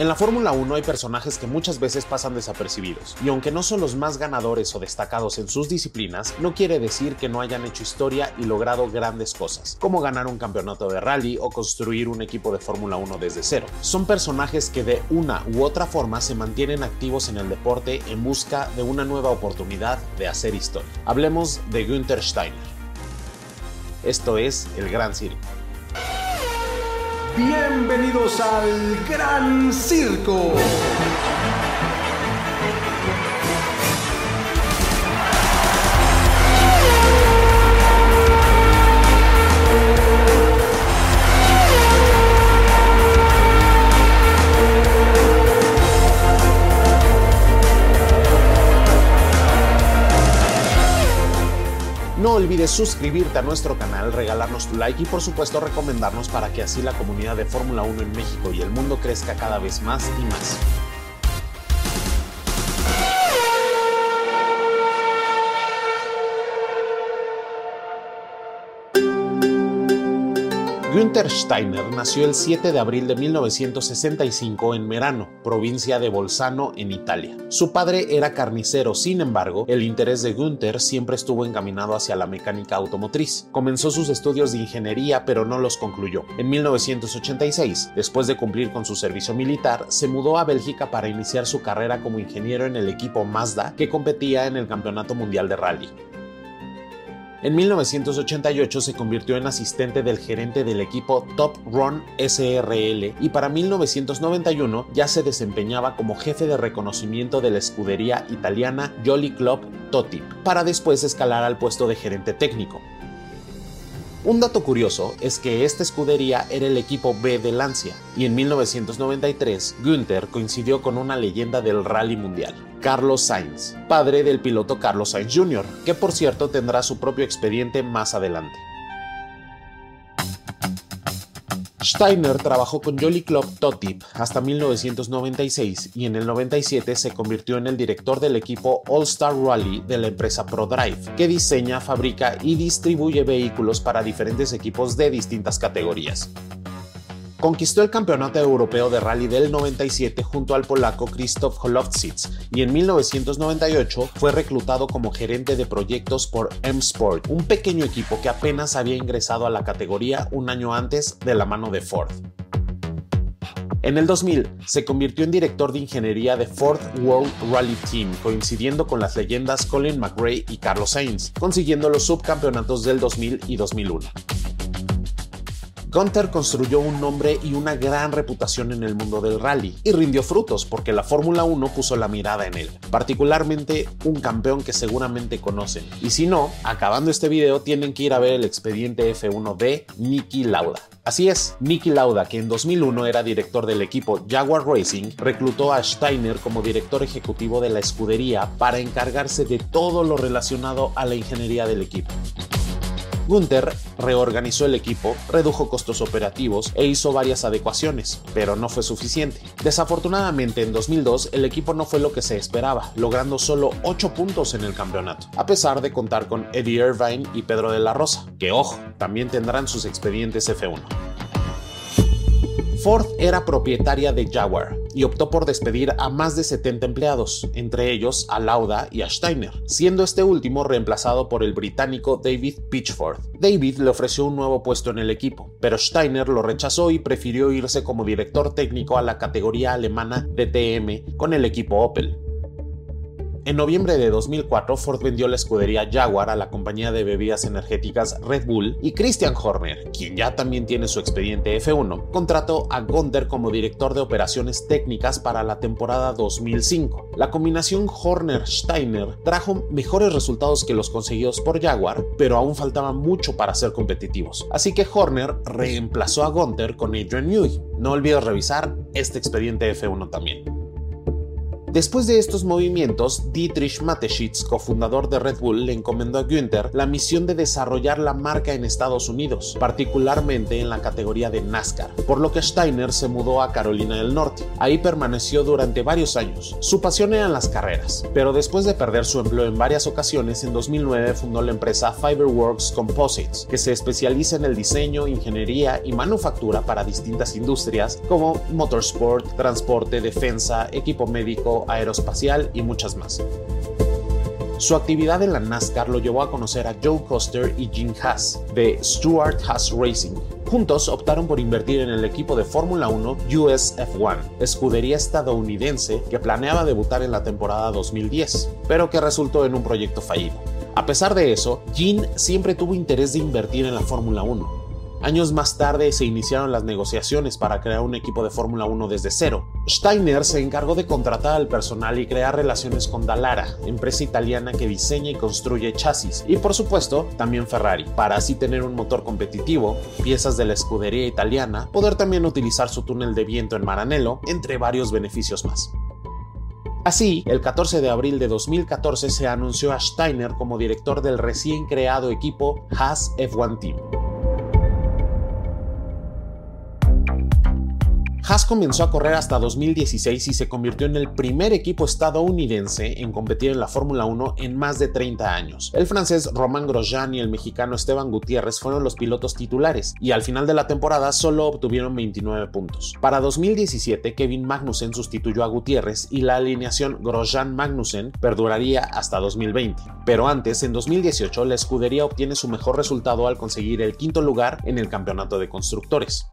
En la Fórmula 1 hay personajes que muchas veces pasan desapercibidos, y aunque no son los más ganadores o destacados en sus disciplinas, no quiere decir que no hayan hecho historia y logrado grandes cosas, como ganar un campeonato de rally o construir un equipo de Fórmula 1 desde cero. Son personajes que de una u otra forma se mantienen activos en el deporte en busca de una nueva oportunidad de hacer historia. Hablemos de Günther Steiner. Esto es el Gran Circo. Bienvenidos al Gran Circo. Suscribirte a nuestro canal, regalarnos tu like y por supuesto recomendarnos para que así la comunidad de Fórmula 1 en México y el mundo crezca cada vez más y más. Günther Steiner nació el 7 de abril de 1965 en Merano, provincia de Bolzano, en Italia. Su padre era carnicero, sin embargo, el interés de Günther siempre estuvo encaminado hacia la mecánica automotriz. Comenzó sus estudios de ingeniería, pero no los concluyó. En 1986, después de cumplir con su servicio militar, se mudó a Bélgica para iniciar su carrera como ingeniero en el equipo Mazda que competía en el Campeonato Mundial de Rally. En 1988 se convirtió en asistente del gerente del equipo Top Run SRL y para 1991 ya se desempeñaba como jefe de reconocimiento de la escudería italiana Jolly Club Totip, para después escalar al puesto de gerente técnico. Un dato curioso es que esta escudería era el equipo B de Lancia, y en 1993 Günther coincidió con una leyenda del rally mundial, Carlos Sainz, padre del piloto Carlos Sainz Jr., que por cierto tendrá su propio expediente más adelante. Steiner trabajó con Jolly Club Totip hasta 1996 y en el 97 se convirtió en el director del equipo All Star Rally de la empresa ProDrive, que diseña, fabrica y distribuye vehículos para diferentes equipos de distintas categorías. Conquistó el Campeonato Europeo de Rally del 97 junto al polaco Krzysztof Holowczyk y en 1998 fue reclutado como gerente de proyectos por M-Sport, un pequeño equipo que apenas había ingresado a la categoría un año antes de la mano de Ford. En el 2000 se convirtió en director de ingeniería de Ford World Rally Team, coincidiendo con las leyendas Colin McRae y Carlos Sainz, consiguiendo los subcampeonatos del 2000 y 2001. Gunther construyó un nombre y una gran reputación en el mundo del rally y rindió frutos porque la Fórmula 1 puso la mirada en él, particularmente un campeón que seguramente conocen. Y si no, acabando este video tienen que ir a ver el expediente F1 de Niki Lauda. Así es, Niki Lauda, que en 2001 era director del equipo Jaguar Racing, reclutó a Steiner como director ejecutivo de la escudería para encargarse de todo lo relacionado a la ingeniería del equipo. Gunther reorganizó el equipo, redujo costos operativos e hizo varias adecuaciones, pero no fue suficiente. Desafortunadamente en 2002 el equipo no fue lo que se esperaba, logrando solo 8 puntos en el campeonato, a pesar de contar con Eddie Irvine y Pedro de la Rosa, que ojo, también tendrán sus expedientes F1. Ford era propietaria de Jaguar y optó por despedir a más de 70 empleados, entre ellos a Lauda y a Steiner, siendo este último reemplazado por el británico David Pitchford. David le ofreció un nuevo puesto en el equipo, pero Steiner lo rechazó y prefirió irse como director técnico a la categoría alemana DTM con el equipo Opel. En noviembre de 2004, Ford vendió la escudería Jaguar a la compañía de bebidas energéticas Red Bull y Christian Horner, quien ya también tiene su expediente F1, contrató a Gunther como director de operaciones técnicas para la temporada 2005. La combinación Horner-Steiner trajo mejores resultados que los conseguidos por Jaguar, pero aún faltaba mucho para ser competitivos. Así que Horner reemplazó a Gunther con Adrian Newey. No olvides revisar este expediente F1 también. Después de estos movimientos, Dietrich Mateschitz, cofundador de Red Bull, le encomendó a Günther la misión de desarrollar la marca en Estados Unidos, particularmente en la categoría de NASCAR, por lo que Steiner se mudó a Carolina del Norte. Ahí permaneció durante varios años. Su pasión eran las carreras, pero después de perder su empleo en varias ocasiones, en 2009 fundó la empresa Fiberworks Composites, que se especializa en el diseño, ingeniería y manufactura para distintas industrias como motorsport, transporte, defensa, equipo médico, aeroespacial y muchas más. Su actividad en la NASCAR lo llevó a conocer a Joe Coster y Jim Haas de Stuart Haas Racing. Juntos optaron por invertir en el equipo de Fórmula 1 US F1, escudería estadounidense que planeaba debutar en la temporada 2010, pero que resultó en un proyecto fallido. A pesar de eso, Jim siempre tuvo interés de invertir en la Fórmula 1 Años más tarde se iniciaron las negociaciones para crear un equipo de Fórmula 1 desde cero. Steiner se encargó de contratar al personal y crear relaciones con Dallara, empresa italiana que diseña y construye chasis, y por supuesto también Ferrari, para así tener un motor competitivo, piezas de la escudería italiana, poder también utilizar su túnel de viento en Maranello, entre varios beneficios más. Así, el 14 de abril de 2014 se anunció a Steiner como director del recién creado equipo Haas F1 Team. Haas comenzó a correr hasta 2016 y se convirtió en el primer equipo estadounidense en competir en la Fórmula 1 en más de 30 años. El francés Romain Grosjean y el mexicano Esteban Gutiérrez fueron los pilotos titulares y al final de la temporada solo obtuvieron 29 puntos. Para 2017, Kevin Magnussen sustituyó a Gutiérrez y la alineación Grosjean-Magnussen perduraría hasta 2020. Pero antes, en 2018, la escudería obtiene su mejor resultado al conseguir el quinto lugar en el campeonato de constructores.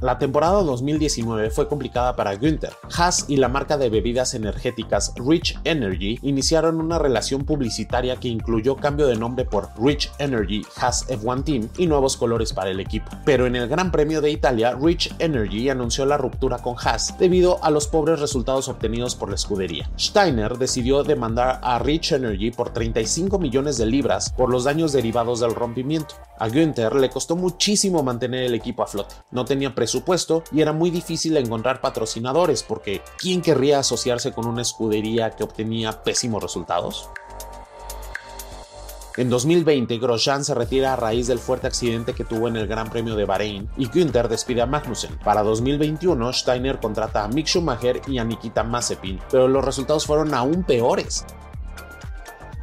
La temporada 2019 fue complicada para Günther. Haas y la marca de bebidas energéticas Rich Energy iniciaron una relación publicitaria que incluyó cambio de nombre por Rich Energy Haas F1 Team y nuevos colores para el equipo. Pero en el Gran Premio de Italia, Rich Energy anunció la ruptura con Haas debido a los pobres resultados obtenidos por la escudería. Steiner decidió demandar a Rich Energy por 35 millones de libras por los daños derivados del rompimiento. A Günther le costó muchísimo mantener el equipo a flote. No tenía presupuesto y era muy difícil encontrar patrocinadores porque ¿quién querría asociarse con una escudería que obtenía pésimos resultados? En 2020, Grosjean se retira a raíz del fuerte accidente que tuvo en el Gran Premio de Bahrein y Günther despide a Magnussen. Para 2021, Steiner contrata a Mick Schumacher y a Nikita Mazepin, pero los resultados fueron aún peores.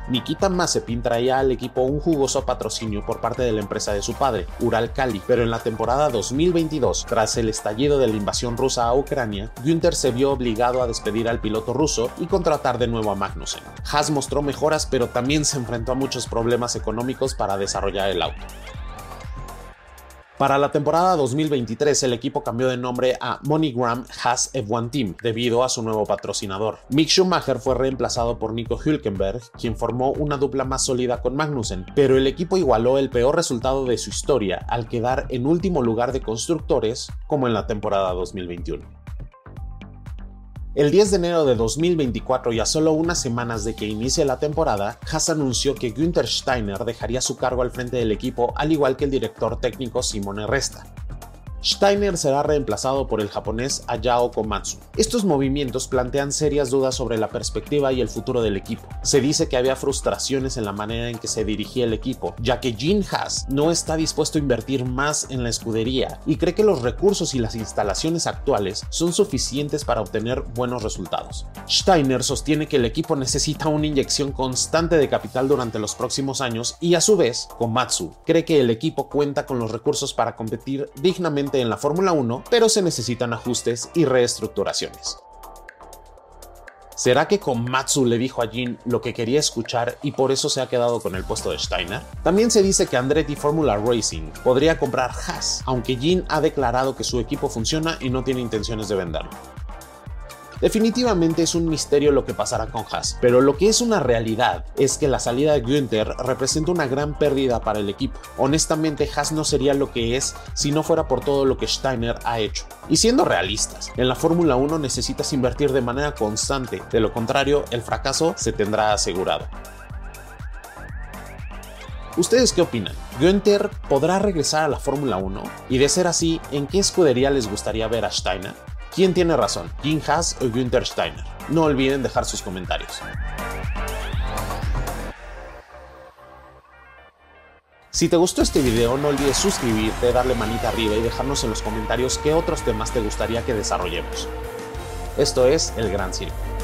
Nikita Mazepin traía al equipo un jugoso patrocinio por parte de la empresa de su padre, Ural Kali, pero en la temporada 2022, tras el estallido de la invasión rusa a Ucrania, Günther se vio obligado a despedir al piloto ruso y contratar de nuevo a Magnussen. Haas mostró mejoras, pero también se enfrentó a muchos problemas económicos para desarrollar el auto. Para la temporada 2023, el equipo cambió de nombre a MoneyGram Haas F1 Team debido a su nuevo patrocinador. Mick Schumacher fue reemplazado por Nico Hülkenberg, quien formó una dupla más sólida con Magnussen, pero el equipo igualó el peor resultado de su historia al quedar en último lugar de constructores como en la temporada 2021. El 10 de enero de 2024 y a solo unas semanas de que inicie la temporada, Haas anunció que Günther Steiner dejaría su cargo al frente del equipo al igual que el director técnico Simone Resta. Steiner será reemplazado por el japonés Ayao Komatsu. Estos movimientos plantean serias dudas sobre la perspectiva y el futuro del equipo. Se dice que había frustraciones en la manera en que se dirigía el equipo, ya que Jin Haas no está dispuesto a invertir más en la escudería y cree que los recursos y las instalaciones actuales son suficientes para obtener buenos resultados. Steiner sostiene que el equipo necesita una inyección constante de capital durante los próximos años y a su vez, Komatsu cree que el equipo cuenta con los recursos para competir dignamente en la Fórmula 1, pero se necesitan ajustes y reestructuraciones. ¿Será que Komatsu le dijo a Jin lo que quería escuchar y por eso se ha quedado con el puesto de Steiner? También se dice que Andretti Formula Racing podría comprar Haas, aunque Jin ha declarado que su equipo funciona y no tiene intenciones de venderlo. Definitivamente es un misterio lo que pasará con Haas, pero lo que es una realidad es que la salida de Günther representa una gran pérdida para el equipo. Honestamente, Haas no sería lo que es si no fuera por todo lo que Steiner ha hecho. Y siendo realistas, en la Fórmula 1 necesitas invertir de manera constante, de lo contrario, el fracaso se tendrá asegurado. ¿Ustedes qué opinan? ¿Günther podrá regresar a la Fórmula 1? Y de ser así, ¿en qué escudería les gustaría ver a Steiner? ¿Quién tiene razón? ¿Jim Haas o Günther Steiner? No olviden dejar sus comentarios. Si te gustó este video, no olvides suscribirte, darle manita arriba y dejarnos en los comentarios qué otros temas te gustaría que desarrollemos. Esto es El Gran Circo.